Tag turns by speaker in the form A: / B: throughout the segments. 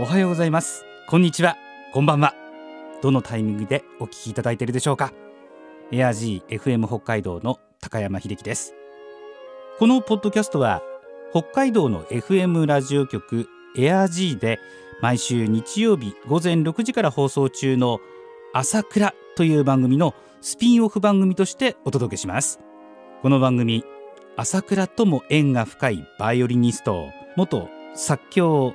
A: おはようございます。こんにちは。こんばんは。どのタイミングでお聞きいただいているでしょうか。エアジー FM 北海道の高山秀樹です。このポッドキャストは北海道の FM ラジオ局エアジーで毎週日曜日午前6時から放送中の朝倉という番組のスピンオフ番組としてお届けします。この番組朝倉とも縁が深いバイオリニスト元作協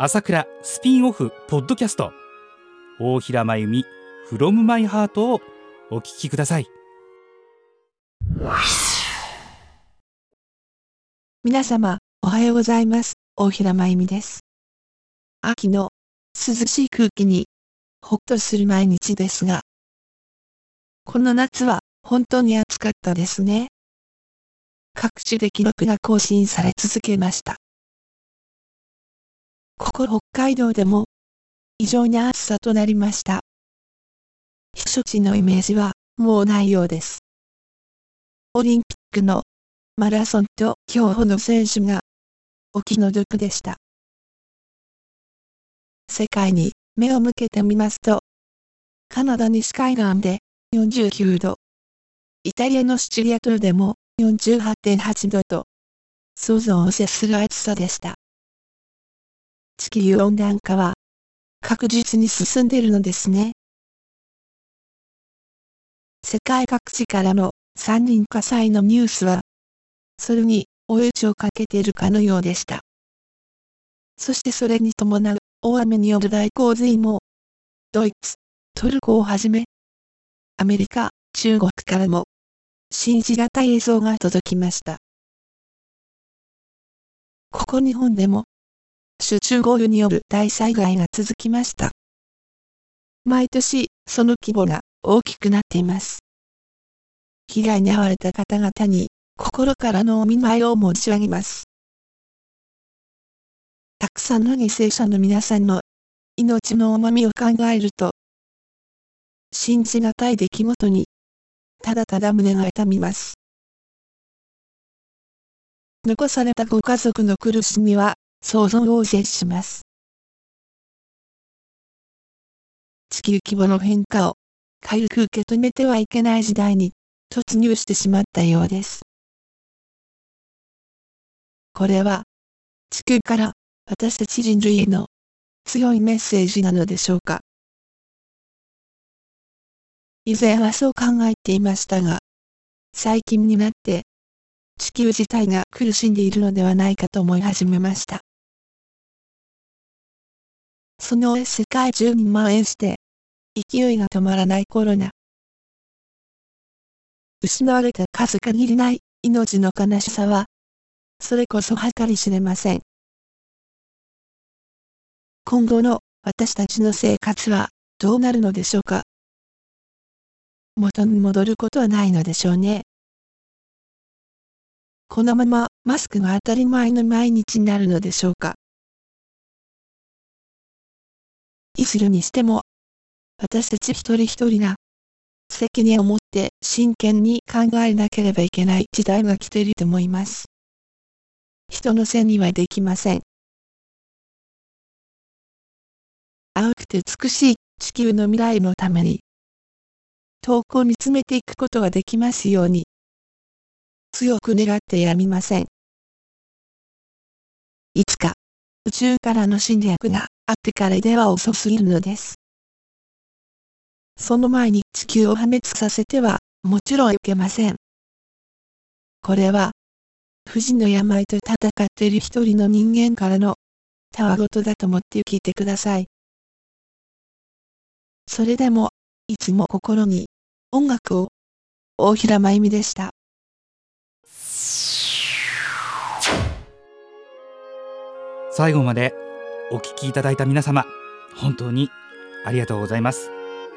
A: 朝倉スピンオフポッドキャスト。大平真由美 from my heart をお聞きください。
B: 皆様おはようございます。大平真由美です。秋の涼しい空気にほっとする毎日ですがこの夏は本当に暑かったですね。各地で記録が更新され続けました。ここ北海道でも異常に暑さとなりました。避暑地のイメージはもうないようです。オリンピックのマラソンと競歩の選手がお気の毒でした。世界に目を向けてみますと、カナダ西海岸で49度、イタリアのシチリア島でも48.8度と、想像を絶する暑さでした。地球温暖化は確実に進んでいるのですね。世界各地からの山林火災のニュースは、それに追い打ちをかけているかのようでした。そしてそれに伴う大雨による大洪水も、ドイツ、トルコをはじめ、アメリカ、中国からも、信じがたい映像が届きました。ここ日本でも、集中豪雨による大災害が続きました。毎年、その規模が大きくなっています。被害に遭われた方々に、心からのお見舞いを申し上げます。たくさんの犠牲者の皆さんの命の重みを考えると、信じがたい出来事に、ただただ胸が痛みます。残されたご家族の苦しみは、想像を絶します。地球規模の変化を軽く受け止めてはいけない時代に突入してしまったようです。これは地球から私たち人類への強いメッセージなのでしょうか。以前はそう考えていましたが、最近になって地球自体が苦しんでいるのではないかと思い始めました。その上世界中に蔓延して、勢いが止まらないコロナ。失われた数限りない命の悲しさは、それこそ計り知れません。今後の私たちの生活はどうなるのでしょうか元に戻ることはないのでしょうね。このままマスクが当たり前の毎日になるのでしょうかいするにしても、私たち一人一人が、責任を持って真剣に考えなければいけない時代が来ていると思います。人のせいにはできません。青くて美しい地球の未来のために、遠くを見つめていくことができますように、強く願ってやみません。いつか、宇宙からの侵略があってからでは遅すぎるのです。その前に地球を破滅させては、もちろんいけません。これは、不治の病と戦っている一人の人間からの、たわごとだと思って聞いてください。それでも、いつも心に、音楽を、大平真由美でした。
A: 最後までお聞きいただいた皆様、本当にありがとうございます。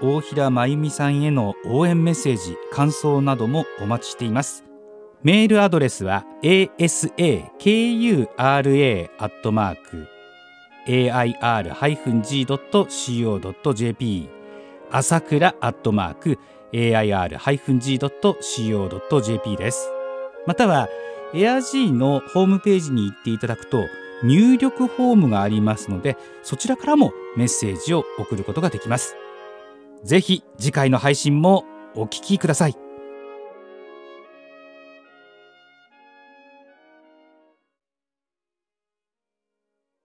A: 大平真由美さんへの応援メッセージ、感想などもお待ちしています。メールアドレスは asakura.air-g.co.jp 朝倉アットマーク air-g.co.jp です。または AirG のホームページに行っていただくと入力フォームがありますのでそちらからもメッセージを送ることができます。ぜひ次回の配信もお聞きください。